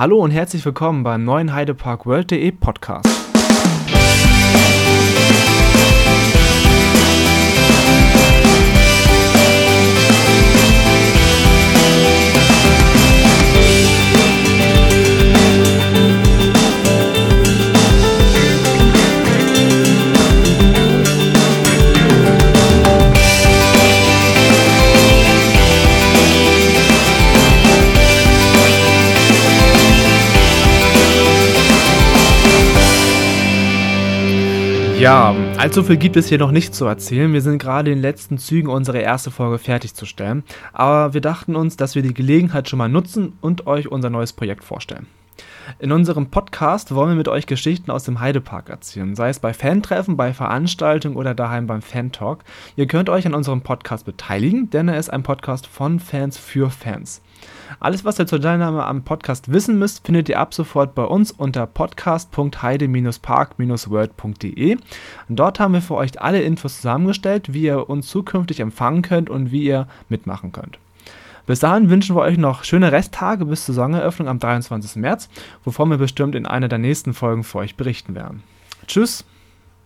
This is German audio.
Hallo und herzlich willkommen beim neuen Heidepark Podcast. Ja, allzu viel gibt es hier noch nicht zu erzählen. Wir sind gerade in den letzten Zügen, unsere erste Folge fertigzustellen. Aber wir dachten uns, dass wir die Gelegenheit schon mal nutzen und euch unser neues Projekt vorstellen. In unserem Podcast wollen wir mit euch Geschichten aus dem Heidepark erzählen, sei es bei Fantreffen, bei Veranstaltungen oder daheim beim Fantalk. Ihr könnt euch an unserem Podcast beteiligen, denn er ist ein Podcast von Fans für Fans. Alles, was ihr zur Teilnahme am Podcast wissen müsst, findet ihr ab sofort bei uns unter podcast.heide-park-world.de. Dort haben wir für euch alle Infos zusammengestellt, wie ihr uns zukünftig empfangen könnt und wie ihr mitmachen könnt. Bis dahin wünschen wir euch noch schöne Resttage bis zur Saisoneröffnung am 23. März, wovon wir bestimmt in einer der nächsten Folgen für euch berichten werden. Tschüss!